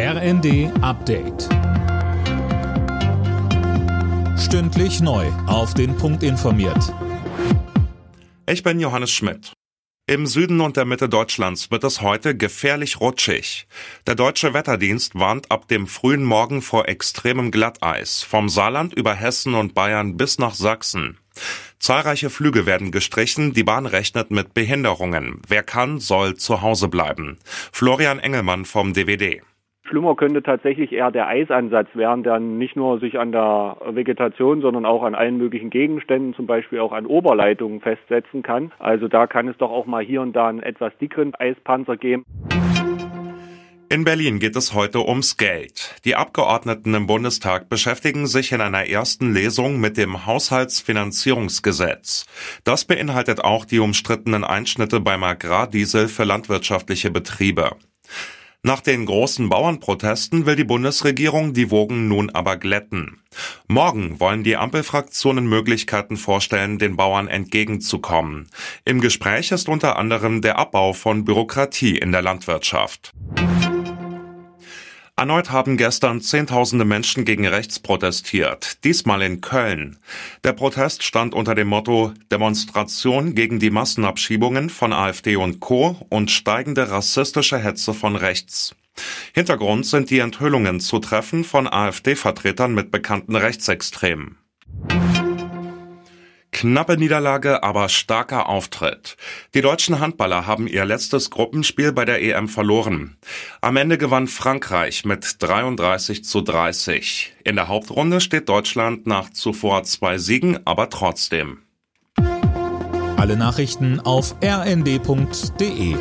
RND Update. Stündlich neu. Auf den Punkt informiert. Ich bin Johannes Schmidt. Im Süden und der Mitte Deutschlands wird es heute gefährlich rutschig. Der deutsche Wetterdienst warnt ab dem frühen Morgen vor extremem Glatteis, vom Saarland über Hessen und Bayern bis nach Sachsen. Zahlreiche Flüge werden gestrichen, die Bahn rechnet mit Behinderungen. Wer kann, soll zu Hause bleiben. Florian Engelmann vom DWD. Schlimmer könnte tatsächlich eher der Eisansatz werden, der nicht nur sich an der Vegetation, sondern auch an allen möglichen Gegenständen, zum Beispiel auch an Oberleitungen festsetzen kann. Also da kann es doch auch mal hier und da einen etwas dickeren Eispanzer geben. In Berlin geht es heute ums Geld. Die Abgeordneten im Bundestag beschäftigen sich in einer ersten Lesung mit dem Haushaltsfinanzierungsgesetz. Das beinhaltet auch die umstrittenen Einschnitte beim Agrardiesel für landwirtschaftliche Betriebe. Nach den großen Bauernprotesten will die Bundesregierung die Wogen nun aber glätten. Morgen wollen die Ampelfraktionen Möglichkeiten vorstellen, den Bauern entgegenzukommen. Im Gespräch ist unter anderem der Abbau von Bürokratie in der Landwirtschaft. Erneut haben gestern Zehntausende Menschen gegen rechts protestiert, diesmal in Köln. Der Protest stand unter dem Motto Demonstration gegen die Massenabschiebungen von AfD und Co. und steigende rassistische Hetze von rechts. Hintergrund sind die Enthüllungen zu Treffen von AfD-Vertretern mit bekannten Rechtsextremen. Knappe Niederlage, aber starker Auftritt. Die deutschen Handballer haben ihr letztes Gruppenspiel bei der EM verloren. Am Ende gewann Frankreich mit 33 zu 30. In der Hauptrunde steht Deutschland nach zuvor zwei Siegen, aber trotzdem. Alle Nachrichten auf rnd.de